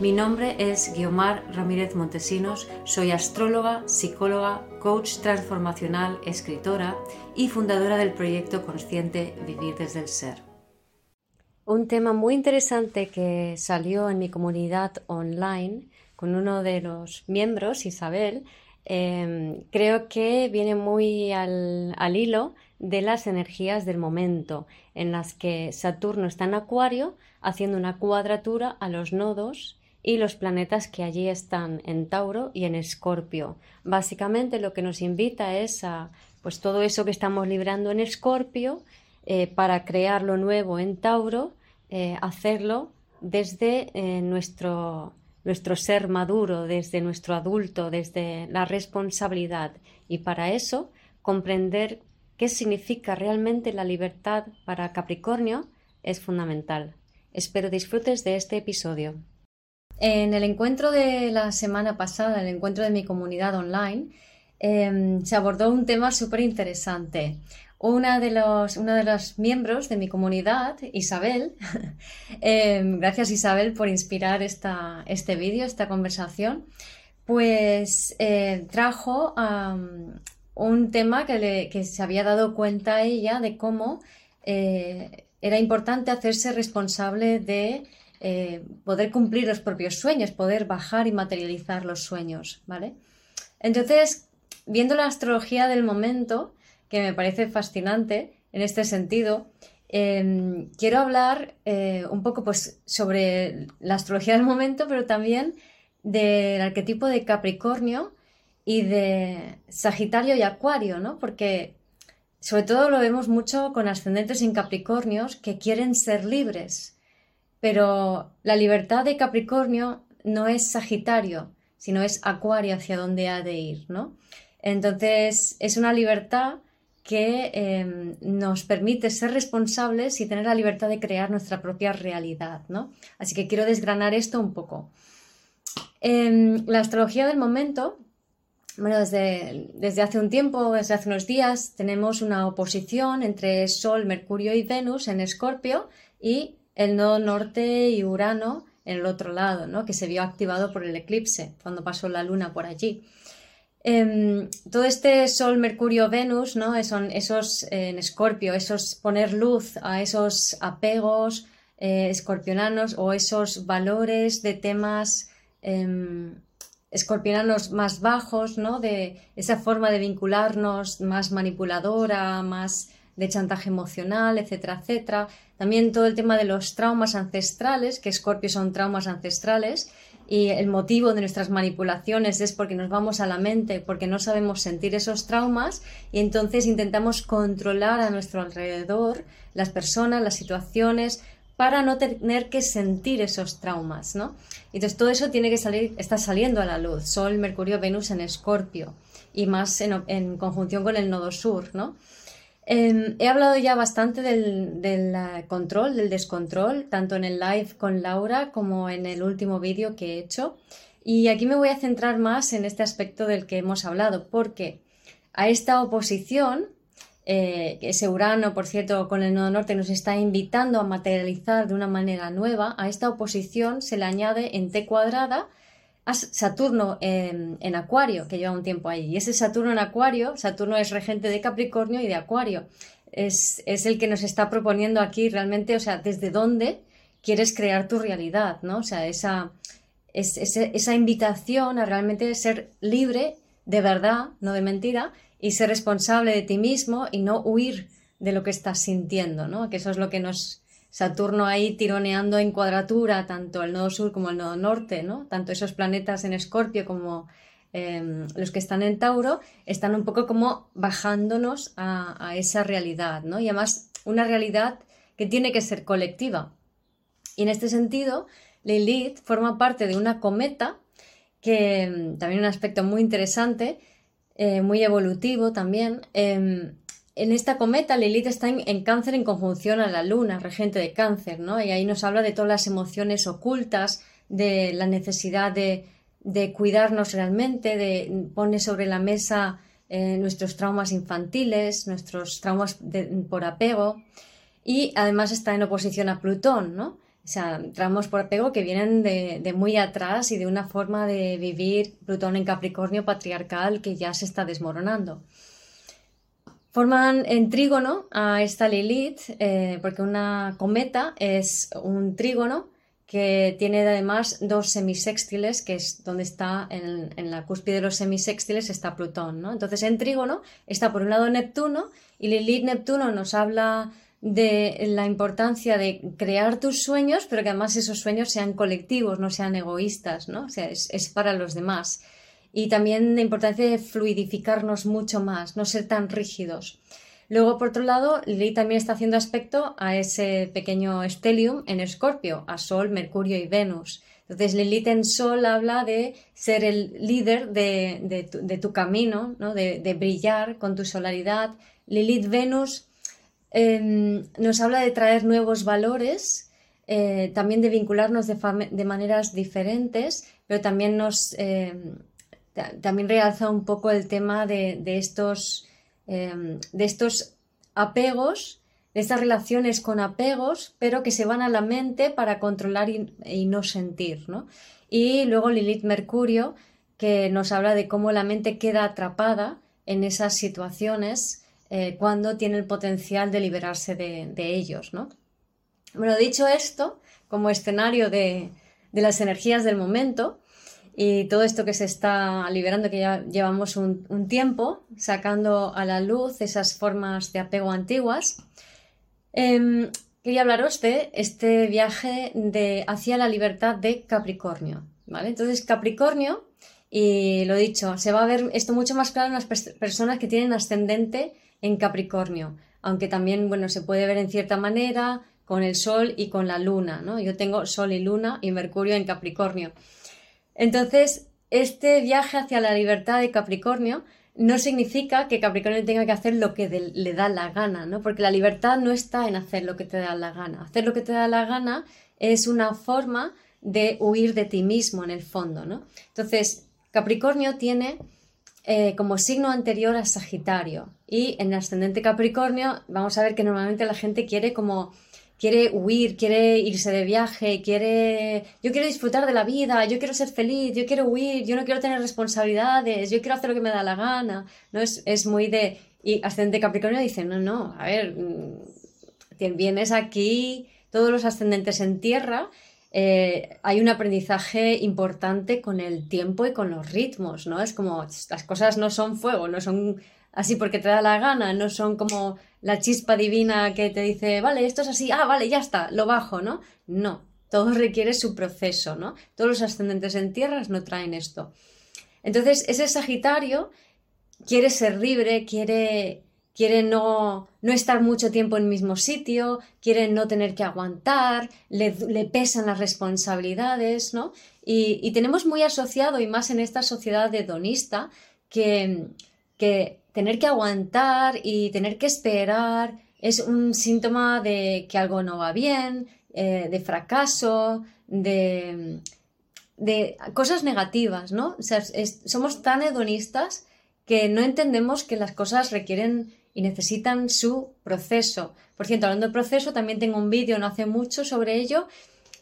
Mi nombre es Guiomar Ramírez Montesinos, soy astróloga, psicóloga, coach transformacional, escritora y fundadora del proyecto consciente Vivir desde el Ser. Un tema muy interesante que salió en mi comunidad online con uno de los miembros, Isabel, em, creo que viene muy al, al hilo de las energías del momento, en las que Saturno está en Acuario haciendo una cuadratura a los nodos y los planetas que allí están en Tauro y en Escorpio. Básicamente lo que nos invita es a pues todo eso que estamos librando en Escorpio eh, para crear lo nuevo en Tauro, eh, hacerlo desde eh, nuestro, nuestro ser maduro, desde nuestro adulto, desde la responsabilidad y para eso comprender qué significa realmente la libertad para Capricornio es fundamental. Espero disfrutes de este episodio. En el encuentro de la semana pasada, el encuentro de mi comunidad online, em, se abordó un tema súper interesante. Una de, los, de los miembros de mi comunidad, Isabel, em, gracias Isabel por inspirar esta, este vídeo, esta conversación, pues eh, trajo un tema que, que, se había dado cuenta ella de cómo eh, era importante hacerse responsable de eh, poder cumplir los propios sueños, poder bajar y materializar los sueños, ¿vale? Entonces, viendo la astrología del momento, que me parece fascinante en este sentido, em, quiero hablar eh, un poco pues, sobre la astrología del momento, pero también del arquetipo de Capricornio y de Sagitario y Acuario, ¿no? Porque sobre todo lo vemos mucho con ascendentes en Capricornios que quieren ser libres, pero la libertad de Capricornio no es Sagitario, sino es Acuario hacia donde ha de ir, ¿no? Entonces es una libertad que em, nos permite ser responsables y tener la libertad de crear nuestra propia realidad, ¿no? Así que quiero desgranar esto un poco. En la astrología del momento, bueno, desde, desde hace un tiempo, desde hace unos días, tenemos una oposición entre Sol, Mercurio y Venus en Escorpio y el nodo norte y Urano en el otro lado, ¿no? que se vio activado por el eclipse cuando pasó la luna por allí. Em, todo este Sol, Mercurio, Venus, ¿no? son esos en Escorpio, esos poner luz a esos apegos eh, escorpionanos o esos valores de temas em, escorpionanos más bajos, ¿no? de esa forma de vincularnos más manipuladora, más de chantaje emocional, etcétera, etcétera. También todo el tema de los traumas ancestrales, que Scorpio son traumas ancestrales, y el motivo de nuestras manipulaciones es porque nos vamos a la mente, porque no sabemos sentir esos traumas y entonces intentamos controlar a nuestro alrededor las personas, las situaciones, para no tener que sentir esos traumas, ¿no? Entonces todo eso tiene que salir, está saliendo a la luz. Sol, Mercurio, Venus en Escorpio y más en, en conjunción con el nodo sur, ¿no? Em, he hablado ya bastante del, control, del descontrol, tanto en el live con Laura como en el último vídeo que he hecho. Y aquí me voy a centrar más en este aspecto del que hemos hablado, porque a esta oposición, eh, ese Urano, por cierto, con el nodo norte nos está invitando a materializar de una manera nueva, a esta oposición se le añade en T cuadrada Saturno en, Acuario, que lleva un tiempo ahí. Y ese Saturno en Acuario, Saturno es regente de Capricornio y de Acuario. Es, el que nos está proponiendo aquí realmente, o sea, desde dónde quieres crear tu realidad, ¿no? O sea, esa, esa invitación a realmente ser libre de verdad, no de mentira, y ser responsable de ti mismo y no huir de lo que estás sintiendo, ¿no? Que eso es lo que nos, Saturno ahí tironeando en cuadratura, tanto el nodo sur como el nodo norte, ¿no? Tanto esos planetas en Escorpio como em, los que están en Tauro, están un poco como bajándonos a, esa realidad, ¿no? Y además una realidad que tiene que ser colectiva. Y en este sentido, Lilith forma parte de una cometa que mm, también un aspecto muy interesante, eh, muy evolutivo también. Em, en esta cometa, Lilith está en, cáncer en conjunción a la luna, regente de cáncer, ¿no? Y ahí nos habla de todas las emociones ocultas, de la necesidad de, cuidarnos realmente, de pone sobre la mesa eh, nuestros traumas infantiles, nuestros traumas por apego. Y además está en oposición a Plutón, ¿no? O sea, tramos por apego que vienen de, muy atrás y de una forma de vivir Plutón en Capricornio patriarcal que ya se está desmoronando. Forman en trígono a esta Lilith, eh, porque una cometa es un trígono que tiene además dos semisextiles, que es donde está en, la cúspide de los semisextiles está Plutón, ¿no? Entonces en trígono está por un lado Neptuno y Lilith Neptuno nos habla de la importancia de crear tus sueños, pero que además esos sueños sean colectivos, no sean egoístas, ¿no? O sea, es, para los demás. Y también la importancia de fluidificarnos mucho más, no ser tan rígidos. Luego, por otro lado, Lilith también está haciendo aspecto a ese pequeño stellium en Escorpio, a Sol, Mercurio y Venus. Entonces, Lilith en Sol habla de ser el líder de, tu, camino, ¿no? de, de brillar con tu solaridad. Lilith Venus Em, nos habla de traer nuevos valores, eh, también de vincularnos de, maneras diferentes, pero también nos em, también realza un poco el tema de, estos, em, de estos apegos, de estas relaciones con apegos, pero que se van a la mente para controlar y, no sentir. Y luego Lilith Mercurio, que nos habla de cómo la mente queda atrapada en esas situaciones eh, cuando tiene el potencial de liberarse de, ellos, ¿no? Bueno, dicho esto, como escenario de, las energías del momento y todo esto que se está liberando, que ya llevamos un, tiempo sacando a la luz esas formas de apego antiguas, em, quería hablaros de este viaje hacia la libertad de Capricornio. ¿vale? Entonces, Capricornio, y lo dicho, se va a ver esto mucho más claro en las personas que tienen ascendente en Capricornio, aunque también, bueno, se puede ver en cierta manera con el Sol y con la Luna, ¿no? Yo tengo Sol y Luna y Mercurio en Capricornio. Entonces, este viaje hacia la libertad de Capricornio no significa que Capricornio tenga que hacer lo que le da la gana, ¿no? Porque la libertad no está en hacer lo que te da la gana. Hacer lo que te da la gana es una forma de huir de ti mismo en el fondo, ¿no? Entonces, Capricornio tiene eh, como signo anterior a Sagitario. Y en el ascendente Capricornio vamos a ver que normalmente la gente quiere como quiere huir, quiere irse de viaje, quiere yo quiero disfrutar de la vida, yo quiero ser feliz, yo quiero huir, yo no quiero tener responsabilidades, yo quiero hacer lo que me da la gana. ¿no? Es, es muy de y ascendente Capricornio dice, "No, no, a ver, mm, vienes aquí todos los ascendentes en tierra eh, hay un aprendizaje importante con el tiempo y con los ritmos, ¿no? Es como las cosas no son fuego, no son así porque te da la gana, no son como la chispa divina que te dice, vale, esto es así, ah, vale, ya está, lo bajo, ¿no? No, todo requiere su proceso, ¿no? Todos los ascendentes en tierras no traen esto. Entonces, ese Sagitario quiere ser libre, quiere quiere no, no, estar mucho tiempo en el mismo sitio, quiere no tener que aguantar, le, pesan las responsabilidades, ¿no? Y, tenemos muy asociado, y más en esta sociedad hedonista, que, que tener que aguantar y tener que esperar es un síntoma de que algo no va bien, eh, de fracaso, de, de, cosas negativas, ¿no? O sea, somos tan hedonistas que no entendemos que las cosas requieren y necesitan su proceso. Por cierto, hablando de proceso, también tengo un vídeo no hace mucho sobre ello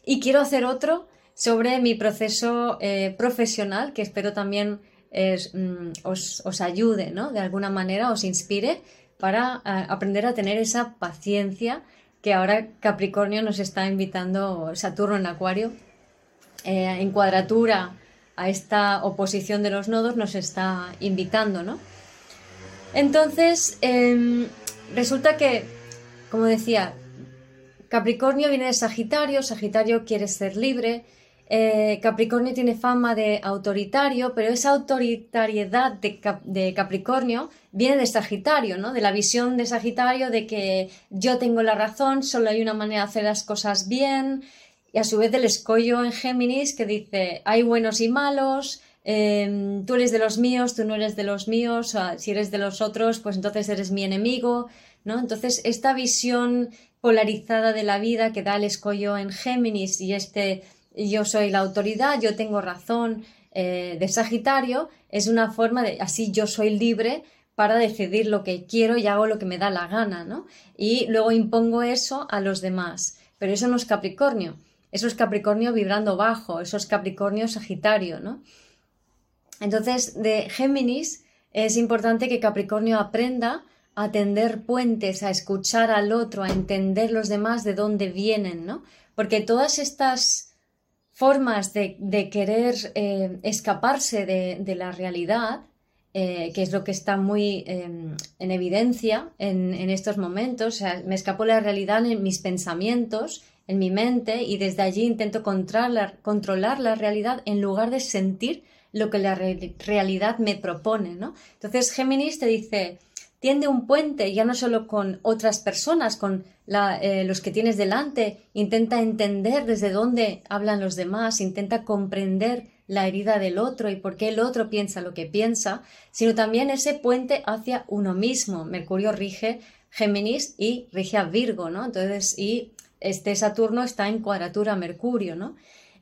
y quiero hacer otro sobre mi proceso eh, profesional que espero también mm, os, ayude, ¿no? De alguna manera os inspire para eh, aprender a tener esa paciencia que ahora Capricornio nos está invitando, Saturno en Acuario, eh, en cuadratura a esta oposición de los nodos nos está invitando, ¿no? Entonces, em, resulta que, como decía, Capricornio viene de Sagitario, Sagitario quiere ser libre, eh, Capricornio tiene fama de autoritario, pero esa autoritariedad de, Capricornio viene de Sagitario, ¿no? De la visión de Sagitario de que yo tengo la razón, solo hay una manera de hacer las cosas bien, y a su vez del escollo en Géminis que dice hay buenos y malos, em, tú eres de los míos, tú no eres de los míos, si eres de los otros, pues entonces eres mi enemigo, ¿no? Entonces, esta visión polarizada de la vida que da el escollo en Géminis y este yo soy la autoridad, yo tengo razón eh, de Sagitario, es una forma de así yo soy libre para decidir lo que quiero y hago lo que me da la gana, ¿no? Y luego impongo eso a los demás. Pero eso no es Capricornio. Eso es Capricornio vibrando bajo, eso es Capricornio Sagitario, ¿no? Entonces, de Géminis es importante que Capricornio aprenda a tender puentes, a escuchar al otro, a entender los demás de dónde vienen, ¿no? Porque todas estas formas de, querer eh, escaparse de, la realidad, eh, que es lo que está muy em, en evidencia en, estos momentos, o sea, me escapo la realidad en mis pensamientos, en mi mente, y desde allí intento controlar la realidad en lugar de sentir lo que la realidad me propone, ¿no? Entonces Géminis te dice, tiende un puente ya no solo con otras personas, con eh, los que tienes delante, intenta entender desde dónde hablan los demás, intenta comprender la herida del otro y por qué el otro piensa lo que piensa, sino también ese puente hacia uno mismo. Mercurio rige Géminis y rige a Virgo, ¿no? Entonces, y este Saturno está en cuadratura Mercurio, ¿no?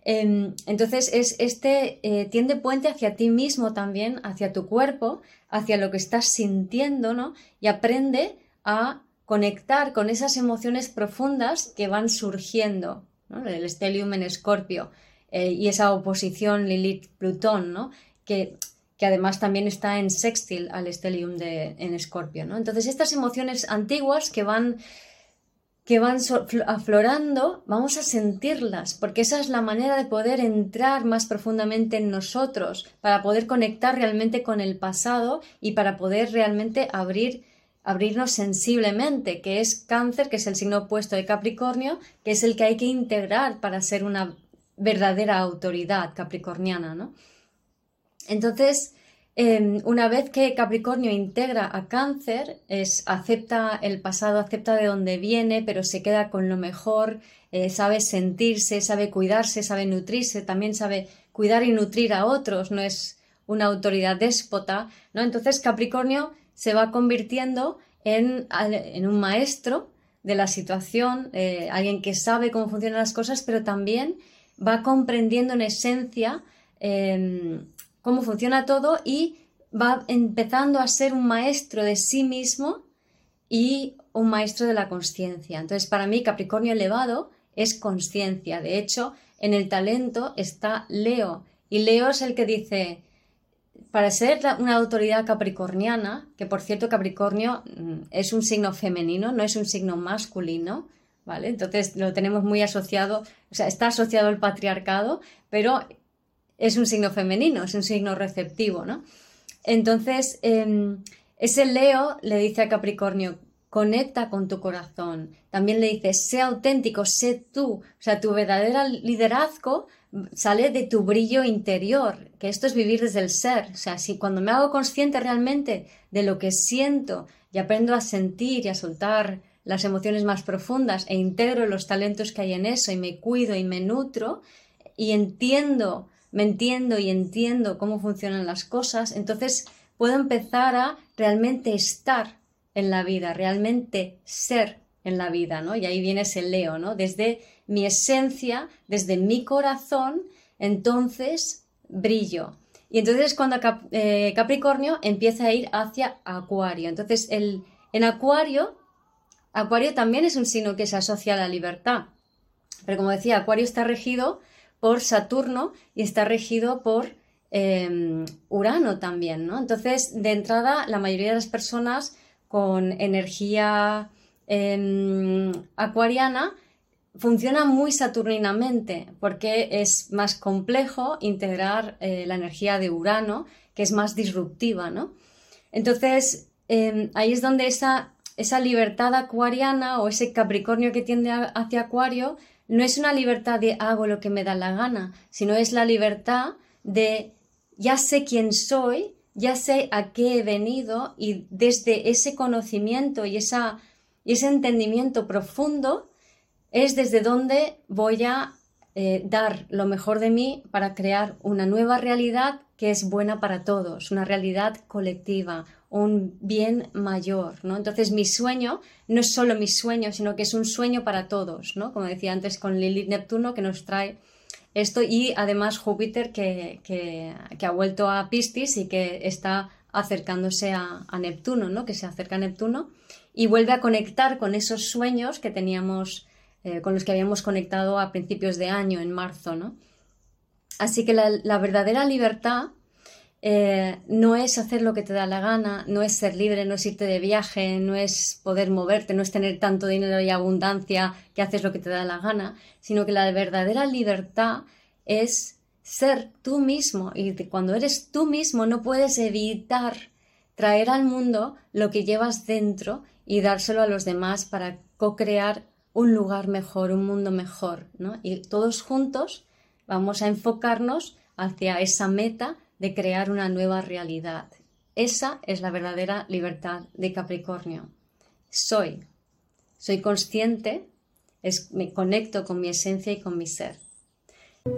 Em, entonces, es, este eh, tiende puente hacia ti mismo también, hacia tu cuerpo, hacia lo que estás sintiendo, ¿no? Y aprende a conectar con esas emociones profundas que van surgiendo, ¿no? El estelium en Escorpio eh, y esa oposición Lilith-Plutón, ¿no? Que, que, además también está en sextil al estelium de, en Escorpio, ¿no? Entonces, estas emociones antiguas que van que van aflorando, vamos a sentirlas, porque esa es la manera de poder entrar más profundamente en nosotros, para poder conectar realmente con el pasado y para poder realmente abrir abrirnos sensiblemente, que es cáncer, que es el signo opuesto de Capricornio, que es el que hay que integrar para ser una verdadera autoridad capricorniana, ¿no? Entonces, Em, una vez que Capricornio integra a Cáncer, es, acepta el pasado, acepta de dónde viene, pero se queda con lo mejor, eh, sabe sentirse, sabe cuidarse, sabe nutrirse, también sabe cuidar y nutrir a otros, no es una autoridad déspota, ¿no? Entonces Capricornio se va convirtiendo en, un maestro de la situación, eh, alguien que sabe cómo funcionan las cosas, pero también va comprendiendo en esencia em, cómo funciona todo y va empezando a ser un maestro de sí mismo y un maestro de la conciencia. Entonces, para mí, Capricornio elevado es conciencia. De hecho, en el talento está Leo. Y Leo es el que dice, para ser una autoridad capricorniana, que por cierto Capricornio mm, es un signo femenino, no es un signo masculino, ¿vale? Entonces lo tenemos muy asociado, o sea, está asociado al patriarcado, pero es un signo femenino, es un signo receptivo, ¿no? Entonces, em, ese Leo le dice a Capricornio, conecta con tu corazón. También le dice, sé auténtico, sé tú. O sea, tu verdadero liderazgo sale de tu brillo interior, que esto es vivir desde el ser. O sea, si cuando me hago consciente realmente de lo que siento y aprendo a sentir y a soltar las emociones más profundas e integro los talentos que hay en eso y me cuido y me nutro y entiendo me entiendo y entiendo cómo funcionan las cosas, entonces puedo empezar a realmente estar en la vida, realmente ser en la vida, ¿no? Y ahí viene ese Leo, ¿no? Desde mi esencia, desde mi corazón, entonces brillo. Y entonces cuando eh, Capricornio empieza a ir hacia Acuario. Entonces el, en Acuario, Acuario también es un signo que se asocia a la libertad. Pero como decía, Acuario está regido por Saturno y está regido por em, Urano también, ¿no? Entonces, de entrada, la mayoría de las personas con energía em, acuariana funcionan muy saturninamente porque es más complejo integrar eh, la energía de Urano, que es más disruptiva, ¿no? Entonces, em, ahí es donde esa, esa libertad acuariana o ese Capricornio que tiende hacia Acuario no es una libertad de hago lo que me da la gana, sino es la libertad de ya sé quién soy, ya sé a qué he venido y desde ese conocimiento y, esa, ese entendimiento profundo es desde donde voy a eh, dar lo mejor de mí para crear una nueva realidad que es buena para todos, una realidad colectiva, un bien mayor, ¿no? Entonces mi sueño no es solo mi sueño, sino que es un sueño para todos, ¿no? Como decía antes con Lilith Neptuno que nos trae esto y además Júpiter que, que, ha vuelto a Piscis y que está acercándose a, Neptuno, ¿no? Que se acerca a Neptuno y vuelve a conectar con esos sueños que teníamos, eh, con los que habíamos conectado a principios de año, en marzo, ¿no? Así que la, verdadera libertad eh, no es hacer lo que te da la gana, no es ser libre, no es irte de viaje, no es poder moverte, no es tener tanto dinero y abundancia que haces lo que te da la gana, sino que la verdadera libertad es ser tú mismo y cuando eres tú mismo no puedes evitar traer al mundo lo que llevas dentro y dárselo a los demás para co-crear un lugar mejor, un mundo mejor, ¿no? Y todos juntos vamos a enfocarnos hacia esa meta de crear una nueva realidad. Esa es la verdadera libertad de Capricornio. Soy, soy consciente, me conecto con mi esencia y con mi ser.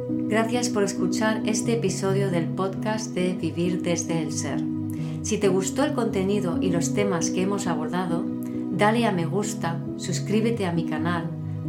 Gracias por escuchar este episodio del podcast de Vivir desde el Ser. Si te gustó el contenido y los temas que hemos abordado, dale a me gusta, suscríbete a mi canal